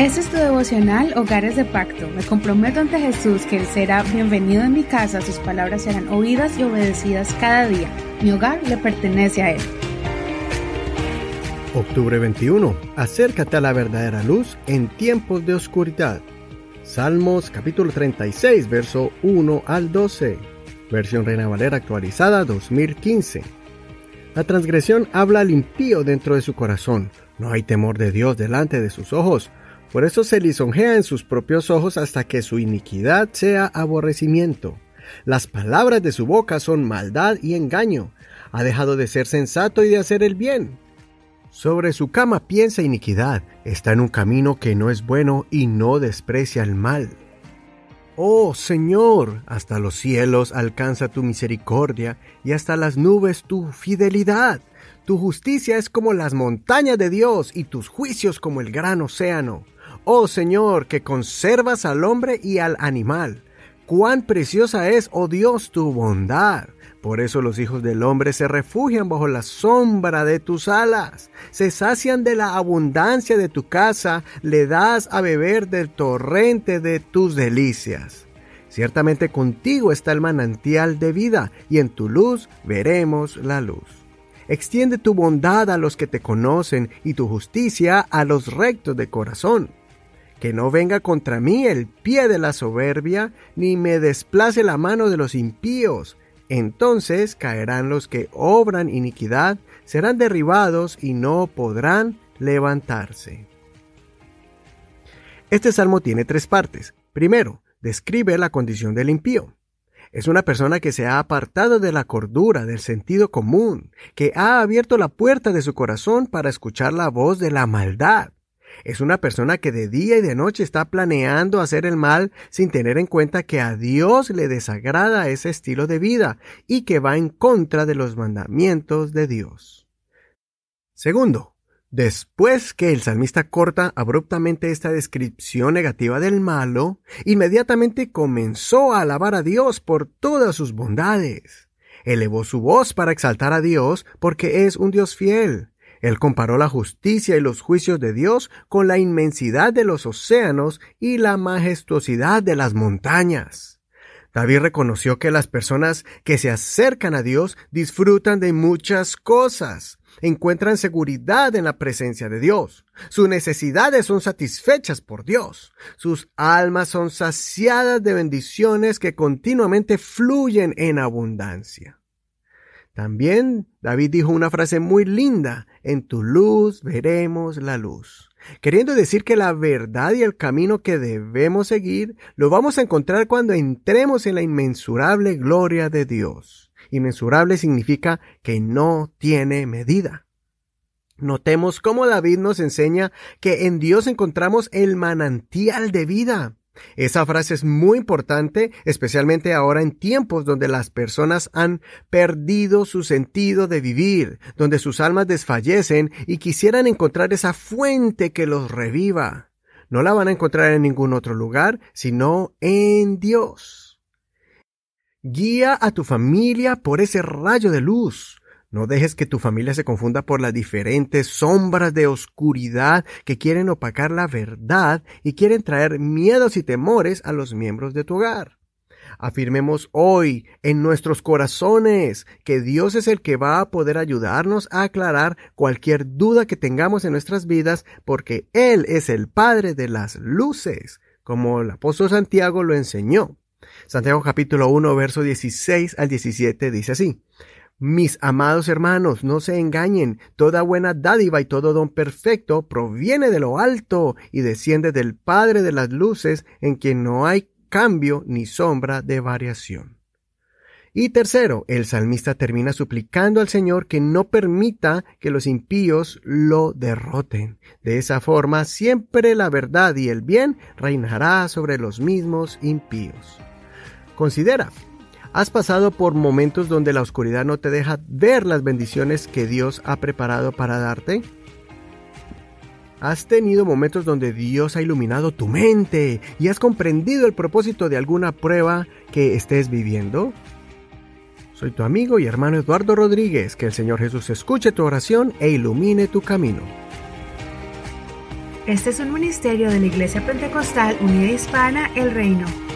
Este es tu devocional Hogares de Pacto. Me comprometo ante Jesús que Él será bienvenido en mi casa, sus palabras serán oídas y obedecidas cada día. Mi hogar le pertenece a Él. Octubre 21. Acércate a la verdadera luz en tiempos de oscuridad. Salmos capítulo 36, verso 1 al 12. Versión Reina Valera actualizada 2015. La transgresión habla al impío dentro de su corazón. No hay temor de Dios delante de sus ojos. Por eso se lisonjea en sus propios ojos hasta que su iniquidad sea aborrecimiento. Las palabras de su boca son maldad y engaño. Ha dejado de ser sensato y de hacer el bien. Sobre su cama piensa iniquidad, está en un camino que no es bueno y no desprecia el mal. Oh Señor, hasta los cielos alcanza tu misericordia y hasta las nubes tu fidelidad. Tu justicia es como las montañas de Dios y tus juicios como el gran océano. Oh Señor, que conservas al hombre y al animal. Cuán preciosa es, oh Dios, tu bondad. Por eso los hijos del hombre se refugian bajo la sombra de tus alas, se sacian de la abundancia de tu casa, le das a beber del torrente de tus delicias. Ciertamente contigo está el manantial de vida, y en tu luz veremos la luz. Extiende tu bondad a los que te conocen y tu justicia a los rectos de corazón. Que no venga contra mí el pie de la soberbia, ni me desplace la mano de los impíos entonces caerán los que obran iniquidad, serán derribados y no podrán levantarse. Este salmo tiene tres partes. Primero, describe la condición del impío. Es una persona que se ha apartado de la cordura, del sentido común, que ha abierto la puerta de su corazón para escuchar la voz de la maldad. Es una persona que de día y de noche está planeando hacer el mal sin tener en cuenta que a Dios le desagrada ese estilo de vida y que va en contra de los mandamientos de Dios. Segundo, después que el salmista corta abruptamente esta descripción negativa del malo, inmediatamente comenzó a alabar a Dios por todas sus bondades. Elevó su voz para exaltar a Dios porque es un Dios fiel, él comparó la justicia y los juicios de Dios con la inmensidad de los océanos y la majestuosidad de las montañas. David reconoció que las personas que se acercan a Dios disfrutan de muchas cosas, encuentran seguridad en la presencia de Dios, sus necesidades son satisfechas por Dios, sus almas son saciadas de bendiciones que continuamente fluyen en abundancia. También David dijo una frase muy linda, en tu luz veremos la luz. Queriendo decir que la verdad y el camino que debemos seguir lo vamos a encontrar cuando entremos en la inmensurable gloria de Dios. Inmensurable significa que no tiene medida. Notemos cómo David nos enseña que en Dios encontramos el manantial de vida. Esa frase es muy importante, especialmente ahora en tiempos donde las personas han perdido su sentido de vivir, donde sus almas desfallecen y quisieran encontrar esa fuente que los reviva. No la van a encontrar en ningún otro lugar, sino en Dios. Guía a tu familia por ese rayo de luz. No dejes que tu familia se confunda por las diferentes sombras de oscuridad que quieren opacar la verdad y quieren traer miedos y temores a los miembros de tu hogar. Afirmemos hoy en nuestros corazones que Dios es el que va a poder ayudarnos a aclarar cualquier duda que tengamos en nuestras vidas porque Él es el Padre de las luces, como el apóstol Santiago lo enseñó. Santiago capítulo 1 verso 16 al 17 dice así. Mis amados hermanos, no se engañen, toda buena dádiva y todo don perfecto proviene de lo alto y desciende del Padre de las Luces, en quien no hay cambio ni sombra de variación. Y tercero, el salmista termina suplicando al Señor que no permita que los impíos lo derroten. De esa forma, siempre la verdad y el bien reinará sobre los mismos impíos. Considera, ¿Has pasado por momentos donde la oscuridad no te deja ver las bendiciones que Dios ha preparado para darte? ¿Has tenido momentos donde Dios ha iluminado tu mente y has comprendido el propósito de alguna prueba que estés viviendo? Soy tu amigo y hermano Eduardo Rodríguez. Que el Señor Jesús escuche tu oración e ilumine tu camino. Este es un ministerio de la Iglesia Pentecostal Unida Hispana El Reino.